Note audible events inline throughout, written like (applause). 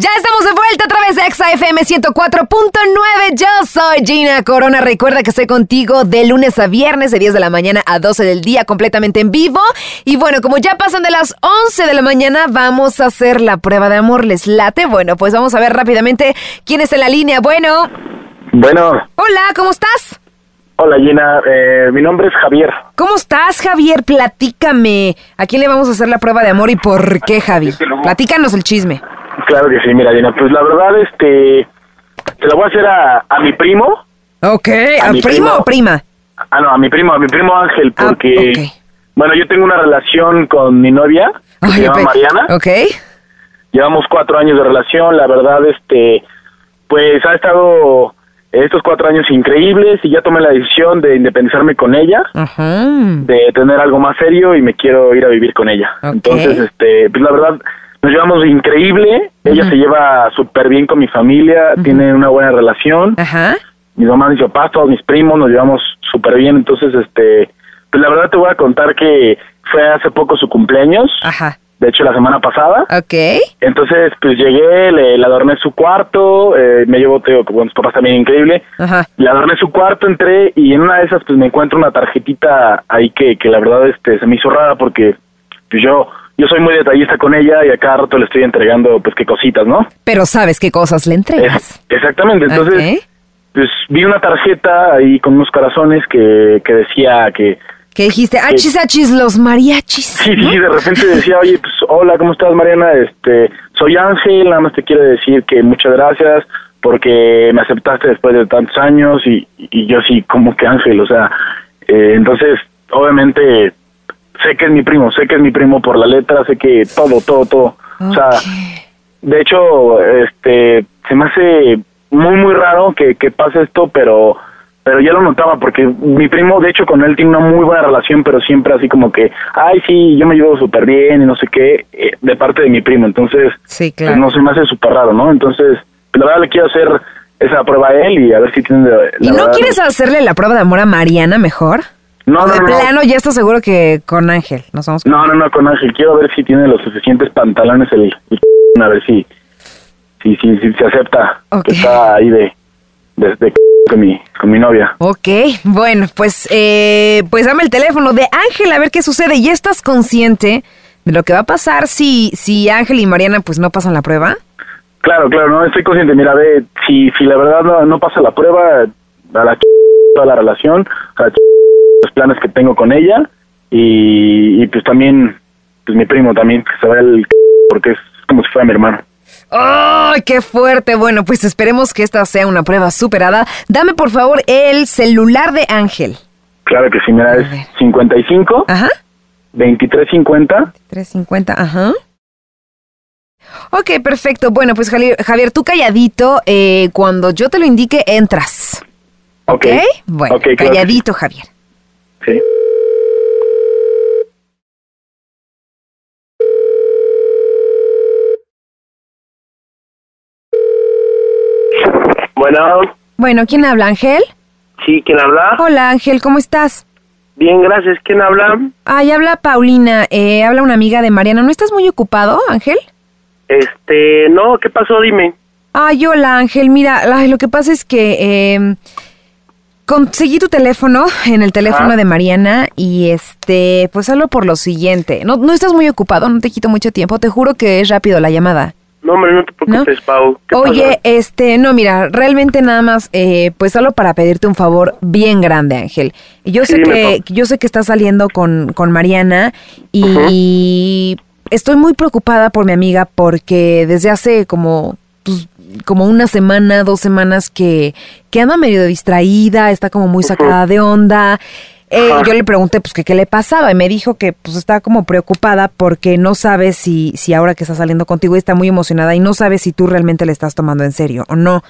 Ya estamos de vuelta a través de Exa FM 104.9. Yo soy Gina Corona. Recuerda que estoy contigo de lunes a viernes, de 10 de la mañana a 12 del día, completamente en vivo. Y bueno, como ya pasan de las 11 de la mañana, vamos a hacer la prueba de amor. ¿Les late? Bueno, pues vamos a ver rápidamente quién está en la línea. Bueno. Bueno. Hola, ¿cómo estás? Hola Gina, eh, mi nombre es Javier. ¿Cómo estás, Javier? Platícame. ¿A quién le vamos a hacer la prueba de amor y por qué, Javi? Platícanos el chisme. Claro que sí, mira, Dina, pues la verdad, este, se la voy a hacer a, a mi primo. Ok, ¿a, primo, o prima? Ah, no, a mi primo, a mi primo Ángel, ah, porque, bueno, yo tengo una relación con mi novia, que se llama Mariana. Ok. Llevamos cuatro años de relación, la verdad, este, pues ha estado estos cuatro años increíbles y ya tomé la decisión de independizarme con ella, de tener algo más serio y me quiero ir a vivir con ella. Entonces, este, pues la verdad, nos llevamos increíble, ella se lleva súper bien con mi familia, tiene una buena relación, Ajá. mis mamás, mis papás, todos mis primos, nos llevamos súper bien, entonces, este, pues la verdad te voy a contar que fue hace poco su cumpleaños. Ajá de hecho la semana pasada. Ok. Entonces, pues llegué, le, adorné su cuarto, eh, me llevó, Teo, con mis papás también increíble. Ajá. Le adorné su cuarto, entré y en una de esas, pues me encuentro una tarjetita ahí que, que la verdad este, se me hizo rara porque pues yo yo soy muy detallista con ella y a cada rato le estoy entregando pues qué cositas, ¿no? Pero sabes qué cosas le entregas. exactamente, entonces pues vi una tarjeta ahí con unos corazones que, que decía que ¿Qué dijiste? Achis, achis, los mariachis. Sí, sí, de repente decía, oye, pues hola, ¿cómo estás, Mariana? Este, soy Ángel, nada más te quiero decir que muchas gracias porque me aceptaste después de tantos años y, y yo sí, como que Ángel, o sea, eh, entonces, obviamente, sé que es mi primo, sé que es mi primo por la letra, sé que todo, todo, todo. O sea, de hecho, este, se me hace muy, muy raro que, que pase esto, pero pero ya lo notaba porque mi primo, de hecho, con él tiene una muy buena relación, pero siempre así como que, ay, sí, yo me llevo súper bien y no sé qué, eh, de parte de mi primo. Entonces, sí, pues, no se me hace súper raro, ¿no? Entonces, la verdad le quiero hacer esa prueba a él y a ver si tiene... ¿Y no quieres hacerle la prueba de amor a Mariana mejor? No, de no, plano ya estás seguro que con Ángel. Nos vamos No, no, no, con Ángel. Quiero ver si tiene los suficientes pantalones el, (laughs) a ver si si, si, si se acepta que está ahí de, de, de (laughs) con mi, con mi novia. Ok, bueno, pues, eh, pues dame el teléfono de Ángel a ver qué sucede. ¿Ya estás consciente de lo que va a pasar si, si Ángel y Mariana pues no pasan la prueba? Claro, claro, no estoy consciente. Mira, ve, si, si la verdad no, no pasa la prueba, a la (laughs) toda la relación, a la los planes que tengo con ella y, y pues también, pues mi primo también, que se va el porque es como si fuera mi hermano. ¡Ay, qué fuerte! Bueno, pues esperemos que esta sea una prueba superada. Dame, por favor, el celular de Ángel. Claro que sí, mira, es 55. Ajá. 2350. 2350, ajá. Ok, perfecto. Bueno, pues Javier, tú calladito, eh, cuando yo te lo indique, entras. Ok. Bueno, calladito, Javier. Sí. Bueno. Bueno, ¿quién habla, Ángel? Sí, ¿quién habla? Hola, Ángel, ¿cómo estás? Bien, gracias. ¿Quién habla? Ay, habla Paulina. Eh, habla una amiga de Mariana. ¿No estás muy ocupado, Ángel? Este, no, ¿qué pasó? Dime. Ay, hola, Ángel. Mira, lo que pasa es que eh, conseguí tu teléfono en el teléfono de Mariana y este, pues hablo por lo siguiente. No, no estás muy ocupado, no te quito mucho tiempo. Te juro que es rápido la llamada. No, hombre, no te preocupes, Pau. Oye, este, no, mira, realmente nada más, eh, pues solo para pedirte un favor bien grande, Ángel. Yo sé que, yo sé que estás saliendo con, con Mariana y, estoy muy preocupada por mi amiga porque desde hace como, pues, como una semana, dos semanas que, que anda medio distraída, está como muy sacada de onda. Eh, yo le pregunté pues que qué le pasaba y me dijo que pues estaba como preocupada porque no sabe si, si ahora que está saliendo contigo está muy emocionada y no sabe si tú realmente le estás tomando en serio o no.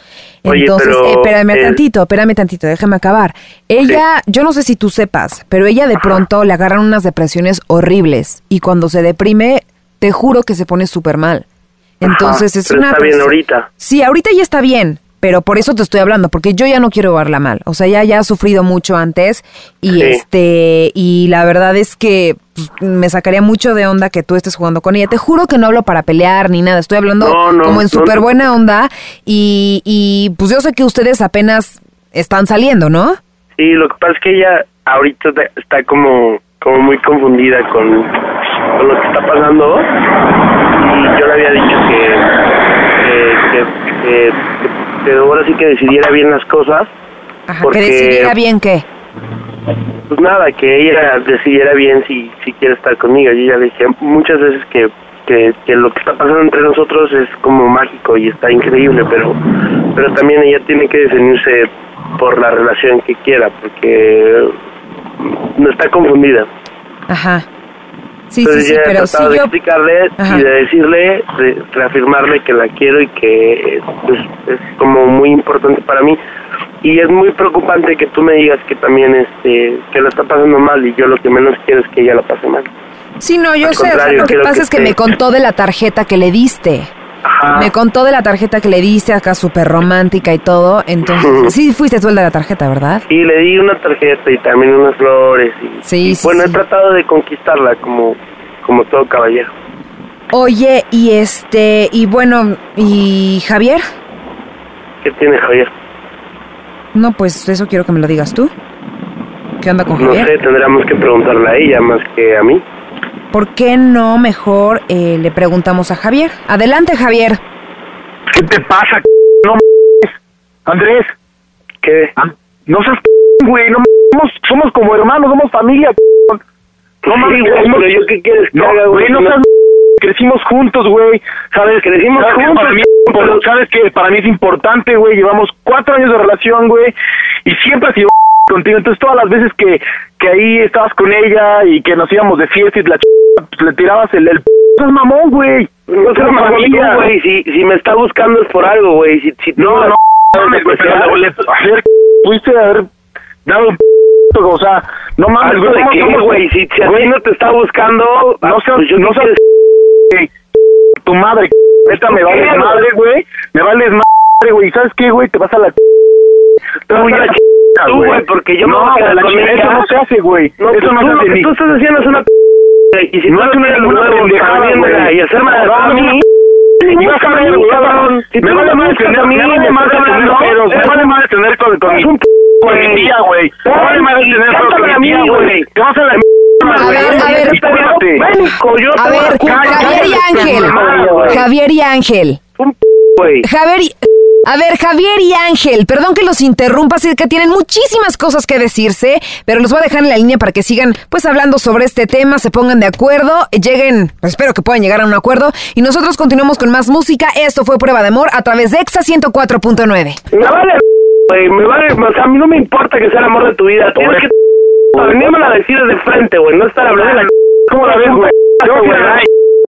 Entonces, eh, espérame tantito, espérame tantito, déjame acabar. Ella, yo no sé si tú sepas, pero ella de pronto le agarran unas depresiones horribles y cuando se deprime, te juro que se pone súper mal. Entonces es una... Está bien ahorita. Sí, ahorita ya está bien, pero por eso te estoy hablando, porque yo ya no quiero verla mal. O sea, ya ya ha sufrido mucho antes y este y la verdad es que pues, me sacaría mucho de onda que tú estés jugando con ella. Te juro que no hablo para pelear ni nada, estoy hablando como en súper buena onda y, y pues yo sé que ustedes apenas están saliendo, ¿no? Sí, lo que pasa es que ella ahorita está como, como muy confundida con, con lo que está pasando y yo le había dicho que, que, que, que, ahora sí que decidiera bien las cosas. Ajá, que decidiera bien qué. Pues nada, que ella decidiera bien si, si quiere estar conmigo. Yo ya le dije muchas veces que, que, que lo que está pasando entre nosotros es como mágico y está increíble, pero, pero también ella tiene que definirse por la relación que quiera, porque no está confundida. Ajá. Sí, sí, sí, pero si de explicarle y de decirle, de reafirmarle que la quiero y que pues, es como muy importante para mí. Y es muy preocupante que tú me digas que también este que la está pasando mal y yo lo que menos quiero es que ella la pase mal. Sí, no, yo sé, lo que pasa es que me contó de la tarjeta que le diste. Me contó de la tarjeta que le diste acá súper romántica y todo. Entonces, sí fuiste tú el de la tarjeta, ¿verdad? Sí, le di una tarjeta y también unas flores. Y, sí, bueno, he tratado de conquistarla como, como todo caballero. Oye, y este, y bueno, ¿y Javier? ¿Qué tiene Javier? No, pues eso quiero que me lo digas tú. ¿Qué onda con Javier? No sé, tendríamos que preguntarle a ella más que a mí. ¿Por qué no mejor eh, le preguntamos a Javier? Adelante, Javier. ¿Qué te pasa, no Andrés? ¿Qué? No seas güey, no somos, somos como hermanos, somos familia. No mames, güey, pero yo qué quieres que no, haga, güey. No seas crecimos juntos, güey. ¿Sabes? Crecimos juntos. Para mí, pero sabes que para mí es importante, güey. Llevamos cuatro años de relación, güey. Y siempre ha sido contigo. Entonces, todas las veces que, que ahí estabas con ella y que nos íbamos de fiesta y la ch... le tirabas el, el es mamón, güey. No seas mamón, güey. Si, si me está buscando es por algo, güey. Si, si no, no, no, me, a ver, fuiste a haber dado un o sea, no mames, güey. ¿De qué, güey? Si, si ti no te está buscando, no seas, pues no seas, tu madre, esta me vales madre, güey. Me vales madre, güey. ¿Sabes qué, güey? Te vas a la Tú ya tú, güey, porque yo no, me voy a la con Eso no se hace, güey. No, eso no se hace. Lo que tú estás haciendo es una p... Y si no es una pendejada. Y hacerme a mí... Me vas a ver, cabrón. Me vale más tener, me vale más tener pedos, me vale más tener con con mi con mi tía, güey. Me vale más tener con mi tía, güey. Te vas a la a ver, a ver, a ver, Javier y Ángel, Javier y Ángel, Javier. A ver, Javier y Ángel, perdón que los interrumpa, sé que tienen muchísimas cosas que decirse, pero los voy a dejar en la línea para que sigan pues hablando sobre este tema, se pongan de acuerdo, lleguen, pues, espero que puedan llegar a un acuerdo y nosotros continuamos con más música. Esto fue Prueba de Amor a través de EXA 104.9. Me vale, güey, me vale, o sea, a mí no me importa que sea el amor de tu vida, tienes que venirme a decir de frente, güey, no estar hablando de la... ¿Cómo la ves, güey? Yo, güey,